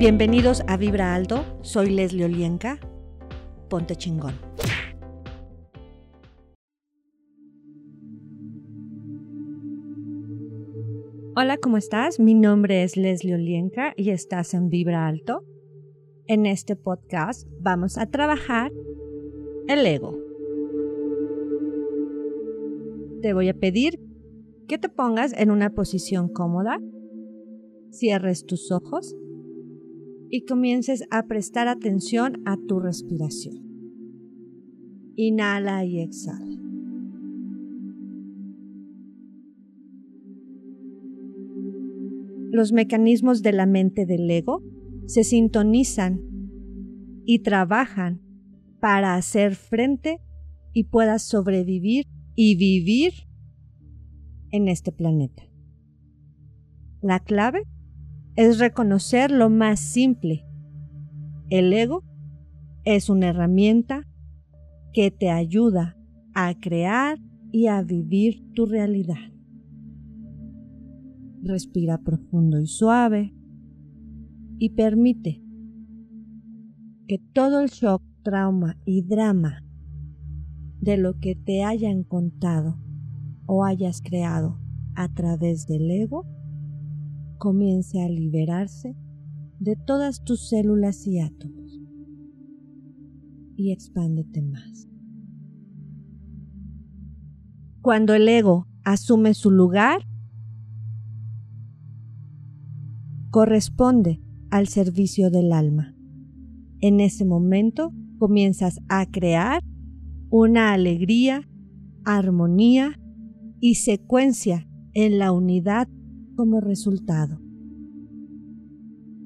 Bienvenidos a Vibra Alto, soy Leslie Olienka. Ponte chingón. Hola, ¿cómo estás? Mi nombre es Leslie Olienka y estás en Vibra Alto. En este podcast vamos a trabajar el ego. Te voy a pedir que te pongas en una posición cómoda, cierres tus ojos y comiences a prestar atención a tu respiración. Inhala y exhala. Los mecanismos de la mente del ego se sintonizan y trabajan para hacer frente y puedas sobrevivir y vivir en este planeta. La clave es reconocer lo más simple. El ego es una herramienta que te ayuda a crear y a vivir tu realidad. Respira profundo y suave y permite que todo el shock, trauma y drama de lo que te hayan contado o hayas creado a través del ego comience a liberarse de todas tus células y átomos y expándete más. Cuando el ego asume su lugar, corresponde al servicio del alma. En ese momento comienzas a crear una alegría, armonía y secuencia en la unidad como resultado.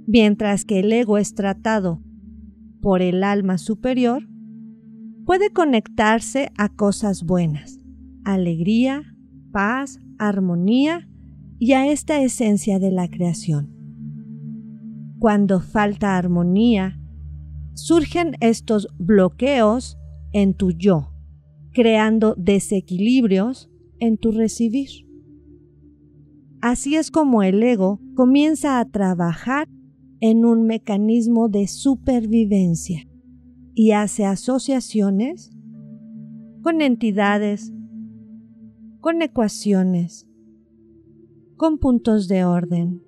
Mientras que el ego es tratado por el alma superior, puede conectarse a cosas buenas, alegría, paz, armonía y a esta esencia de la creación. Cuando falta armonía, surgen estos bloqueos en tu yo, creando desequilibrios en tu recibir. Así es como el ego comienza a trabajar en un mecanismo de supervivencia y hace asociaciones con entidades, con ecuaciones, con puntos de orden,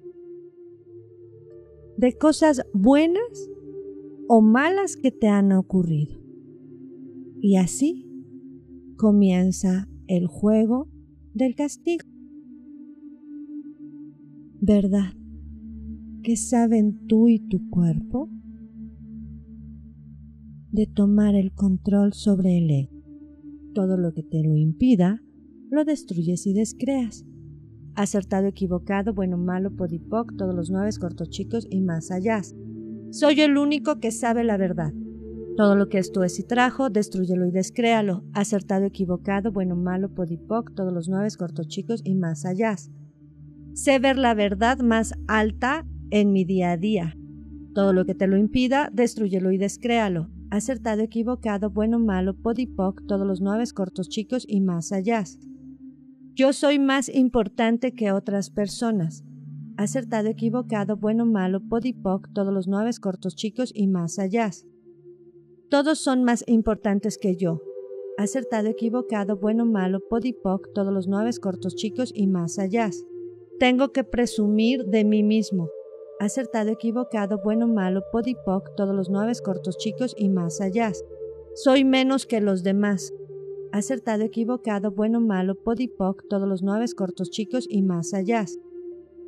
de cosas buenas o malas que te han ocurrido. Y así comienza el juego del castigo. ¿Verdad? ¿Qué saben tú y tu cuerpo? De tomar el control sobre el. Todo lo que te lo impida, lo destruyes y descreas. Acertado, equivocado, bueno, malo, podipoc, todos los nueve, cortos, chicos y más allá. Soy el único que sabe la verdad. Todo lo que esto es y trajo, destruyelo y descréalo. Acertado, equivocado, bueno, malo, podipoc, todos los nueve, cortos, chicos y más allá. Sé ver la verdad más alta en mi día a día. Todo lo que te lo impida, destruyelo y descréalo. Acertado, equivocado, bueno, malo, podipoc, todos los nueve cortos chicos y más allá. Yo soy más importante que otras personas. Acertado, equivocado, bueno, malo, podipoc, todos los nueve cortos chicos y más allá. Todos son más importantes que yo. Acertado, equivocado, bueno, malo, podipoc, todos los nueve cortos chicos y más allá. Tengo que presumir de mí mismo. Acertado, equivocado, bueno, malo, podipoc, todos los nueve cortos chicos y más allá. Soy menos que los demás. Acertado, equivocado, bueno, malo, podipoc, todos los nueve cortos chicos y más allá.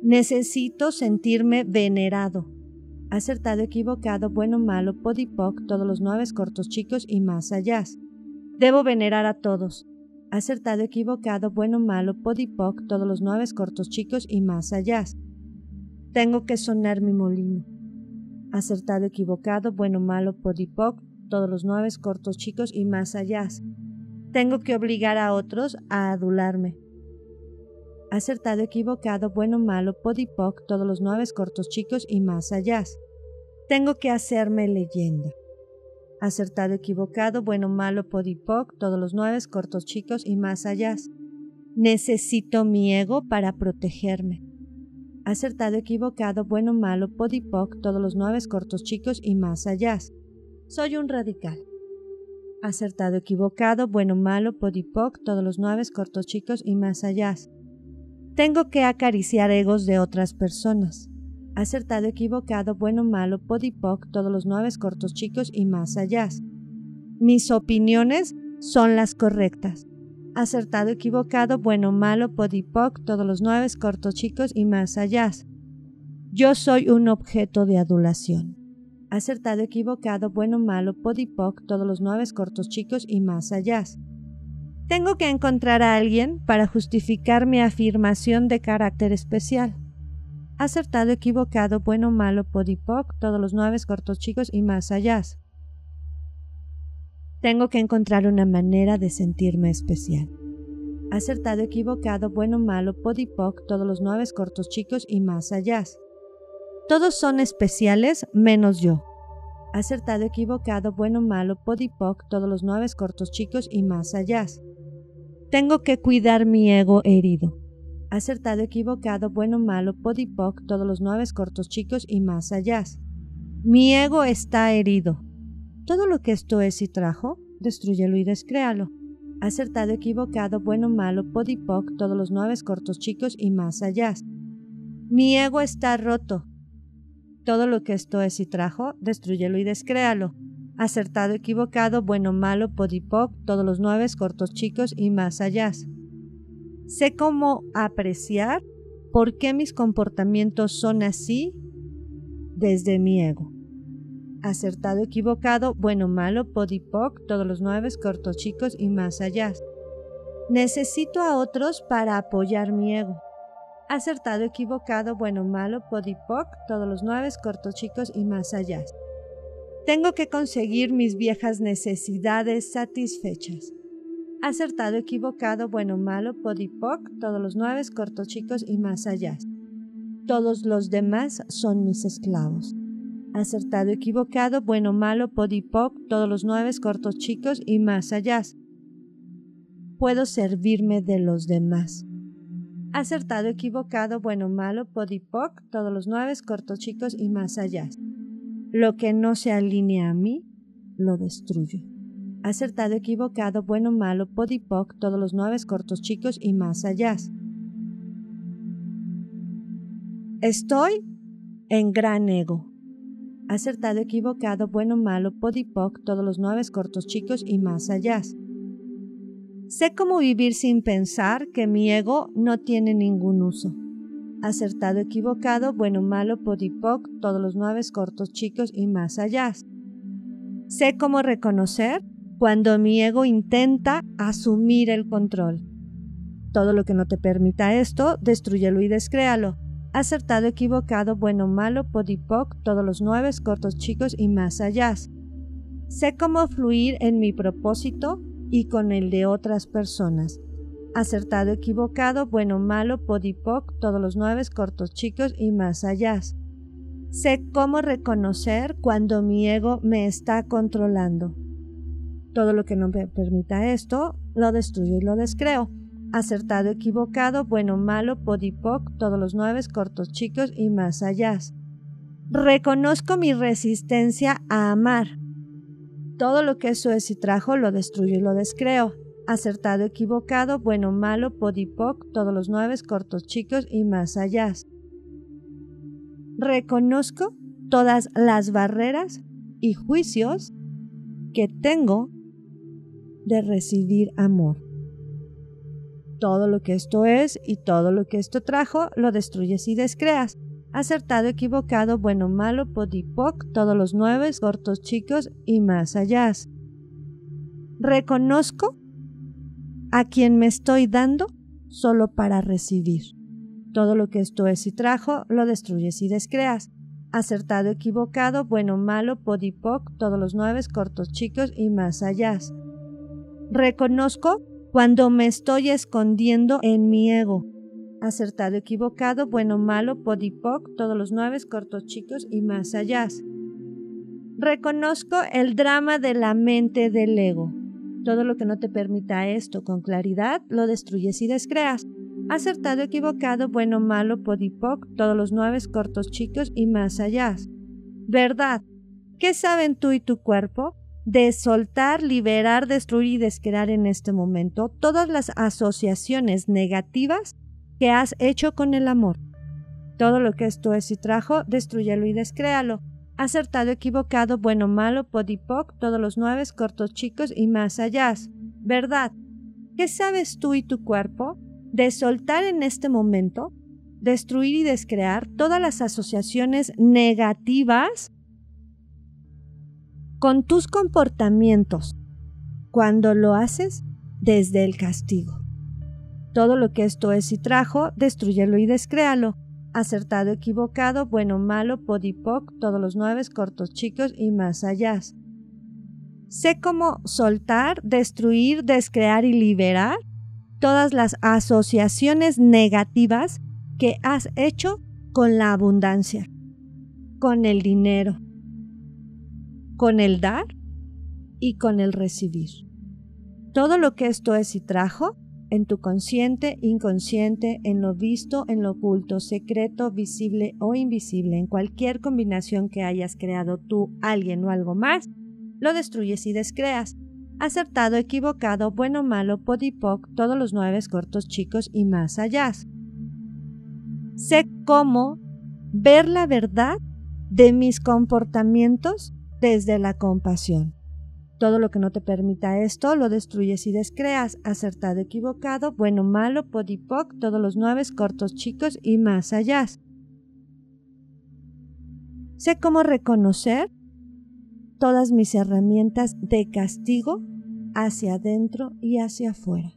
Necesito sentirme venerado. Acertado, equivocado, bueno, malo, podipoc, todos los nueve cortos chicos y más allá. Debo venerar a todos acertado, equivocado, bueno, malo, podipoc, todos los nueve cortos chicos y más allá. Tengo que sonar mi molino. Acertado, equivocado, bueno, malo, podipoc, todos los nueve cortos chicos y más allá. Tengo que obligar a otros a adularme. Acertado, equivocado, bueno, malo, podipoc, todos los nueve cortos chicos y más allá. Tengo que hacerme leyenda acertado, equivocado, bueno, malo, podipoc, todos los nueve, cortos, chicos y más allá. Necesito mi ego para protegerme. Acertado, equivocado, bueno, malo, podipoc, todos los nueve cortos chicos y más allá. Soy un radical. Acertado, equivocado, bueno, malo, podipoc, todos los nueve cortos chicos y más allá. Tengo que acariciar egos de otras personas. Acertado, equivocado, bueno, malo, podipoc, todos los nueve cortos chicos y más allá. Mis opiniones son las correctas. Acertado, equivocado, bueno, malo, podipoc, todos los nueve cortos chicos y más allá. Yo soy un objeto de adulación. Acertado, equivocado, bueno, malo, podipoc, todos los nueve cortos chicos y más allá. Tengo que encontrar a alguien para justificar mi afirmación de carácter especial. Acertado, equivocado, bueno, malo, podipoc, todos los nueve cortos chicos y más allá. Tengo que encontrar una manera de sentirme especial. Acertado, equivocado, bueno, malo, podipoc, todos los nueve cortos chicos y más allá. Todos son especiales menos yo. Acertado, equivocado, bueno, malo, podipoc, todos los nueve cortos chicos y más allá. Tengo que cuidar mi ego herido. Acertado, equivocado, bueno, malo, podipoc, todos los nueve cortos chicos y más allá. Mi ego está herido. Todo lo que esto es y trajo, destruyelo y descréalo. Acertado, equivocado, bueno, malo, podipoc, todos los nueve cortos chicos y más allá. Mi ego está roto. Todo lo que esto es y trajo, destruyelo y descréalo. Acertado, equivocado, bueno, malo, podipoc, todos los nueve cortos chicos y más allá. Sé cómo apreciar por qué mis comportamientos son así desde mi ego acertado, equivocado, bueno, malo, podipoc, todos los nueve, cortos, chicos y más allá. Necesito a otros para apoyar mi ego. Acertado, equivocado, bueno, malo, podipoc, todos los nueve, cortos, chicos y más allá. Tengo que conseguir mis viejas necesidades satisfechas. Acertado, equivocado, bueno, malo, podipoc, todos los nueve, cortos, chicos y más allá. Todos los demás son mis esclavos acertado, equivocado, bueno, malo, podipoc, todos los nueve cortos chicos y más allá. Puedo servirme de los demás. Acertado, equivocado, bueno, malo, podipoc, todos los nueve cortos chicos y más allá. Lo que no se alinea a mí, lo destruyo. Acertado, equivocado, bueno, malo, podipoc, todos los nueve cortos chicos y más allá. Estoy en gran ego acertado, equivocado, bueno, malo, podipoc, todos los nueve cortos chicos y más allá. Sé cómo vivir sin pensar que mi ego no tiene ningún uso. Acertado, equivocado, bueno, malo, podipoc, todos los nueve cortos chicos y más allá. Sé cómo reconocer cuando mi ego intenta asumir el control. Todo lo que no te permita esto, destruyelo y descréalo acertado, equivocado, bueno, malo, podipoc, todos los nueve, cortos, chicos y más allá. Sé cómo fluir en mi propósito y con el de otras personas. Acertado, equivocado, bueno, malo, podipoc, todos los nueve, cortos, chicos y más allá. Sé cómo reconocer cuando mi ego me está controlando. Todo lo que no me permita esto, lo destruyo y lo descreo acertado, equivocado, bueno, malo, podipoc, todos los nueve, cortos, chicos y más allá. Reconozco mi resistencia a amar. Todo lo que eso es y trajo lo destruyo y lo descreo. Acertado, equivocado, bueno, malo, podipoc, todos los nueve, cortos, chicos y más allá. Reconozco todas las barreras y juicios que tengo de recibir amor. Todo lo que esto es y todo lo que esto trajo lo destruyes y descreas. Acertado, equivocado, bueno, malo, podipoc, todos los nueve, cortos, chicos y más allá. Reconozco a quien me estoy dando solo para recibir. Todo lo que esto es y trajo lo destruyes y descreas. Acertado, equivocado, bueno, malo, podipoc, todos los nueve, cortos, chicos y más allá. Reconozco cuando me estoy escondiendo en mi ego. Acertado, equivocado, bueno, malo, podipoc, todos los nueve, cortos, chicos y más allá. Reconozco el drama de la mente del ego. Todo lo que no te permita esto con claridad lo destruyes y descreas. Acertado, equivocado, bueno, malo, podipoc, todos los nueve cortos chicos y más allá. Verdad. ¿Qué saben tú y tu cuerpo? De soltar, liberar, destruir y descrear en este momento todas las asociaciones negativas que has hecho con el amor. Todo lo que esto es y trajo, destruyelo y descréalo. Acertado, equivocado, bueno, malo, podipoc, todos los nueve cortos chicos y más allá. Verdad. ¿Qué sabes tú y tu cuerpo? de soltar en este momento, destruir y descrear todas las asociaciones negativas con tus comportamientos cuando lo haces desde el castigo. Todo lo que esto es y trajo, destruyelo y descréalo. Acertado, equivocado, bueno, malo, podipoc, todos los nueve, cortos, chicos y más allá. Sé cómo soltar, destruir, descrear y liberar todas las asociaciones negativas que has hecho con la abundancia, con el dinero, con el dar y con el recibir. Todo lo que esto es y trajo en tu consciente, inconsciente, en lo visto, en lo oculto, secreto, visible o invisible, en cualquier combinación que hayas creado tú, alguien o algo más, lo destruyes y descreas acertado, equivocado, bueno, malo, podipoc, todos los nueve cortos chicos y más allá. Sé cómo ver la verdad de mis comportamientos desde la compasión. Todo lo que no te permita esto lo destruyes y descreas. Acertado, equivocado, bueno, malo, podipoc, todos los nueve cortos chicos y más allá. Sé cómo reconocer todas mis herramientas de castigo hacia adentro y hacia afuera.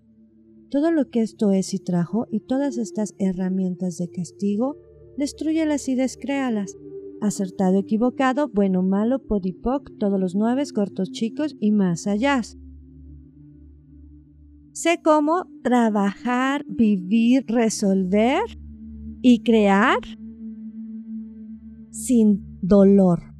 Todo lo que esto es y trajo y todas estas herramientas de castigo, destruyelas y descréalas. Acertado, equivocado, bueno, malo, podipoc, todos los nueve, cortos, chicos y más allá. Sé cómo trabajar, vivir, resolver y crear sin dolor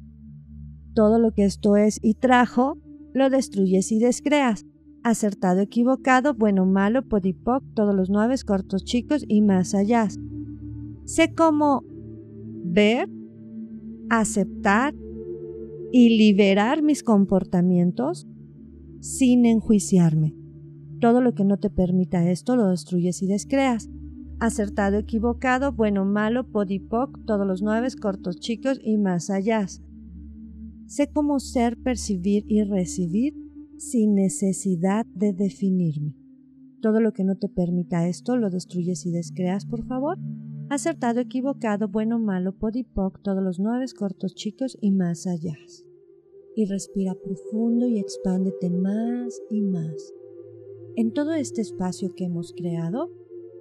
todo lo que esto es y trajo, lo destruyes y descreas. Acertado, equivocado, bueno, malo, podipoc, todos los nueve cortos chicos y más allá. Sé cómo ver, aceptar y liberar mis comportamientos sin enjuiciarme. Todo lo que no te permita esto lo destruyes y descreas. Acertado, equivocado, bueno, malo, podipoc, todos los nueve cortos chicos y más allá. Sé cómo ser, percibir y recibir sin necesidad de definirme. Todo lo que no te permita esto lo destruyes y descreas, por favor. Acertado, equivocado, bueno, malo, podipoc, todos los nueve cortos chicos y más allá. Y respira profundo y expándete más y más. En todo este espacio que hemos creado,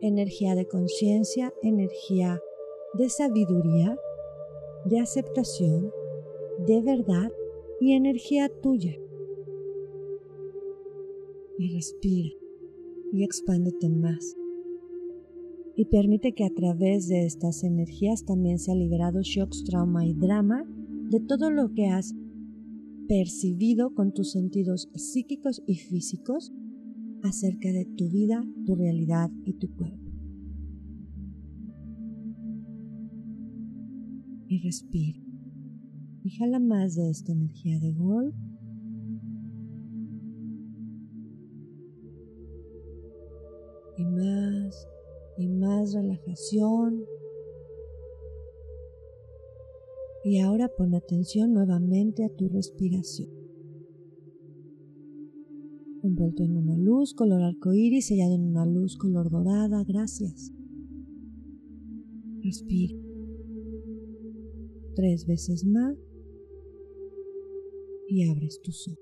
energía de conciencia, energía de sabiduría, de aceptación, de verdad y energía tuya. Y respira y expándete más. Y permite que a través de estas energías también sea liberado shocks, trauma y drama de todo lo que has percibido con tus sentidos psíquicos y físicos acerca de tu vida, tu realidad y tu cuerpo. Y respira y jala más de esta energía de gol. Y más y más relajación. Y ahora pon atención nuevamente a tu respiración. Envuelto en una luz color arcoíris, sellado en una luz color dorada. Gracias. Respira. Tres veces más y abres tus ojos.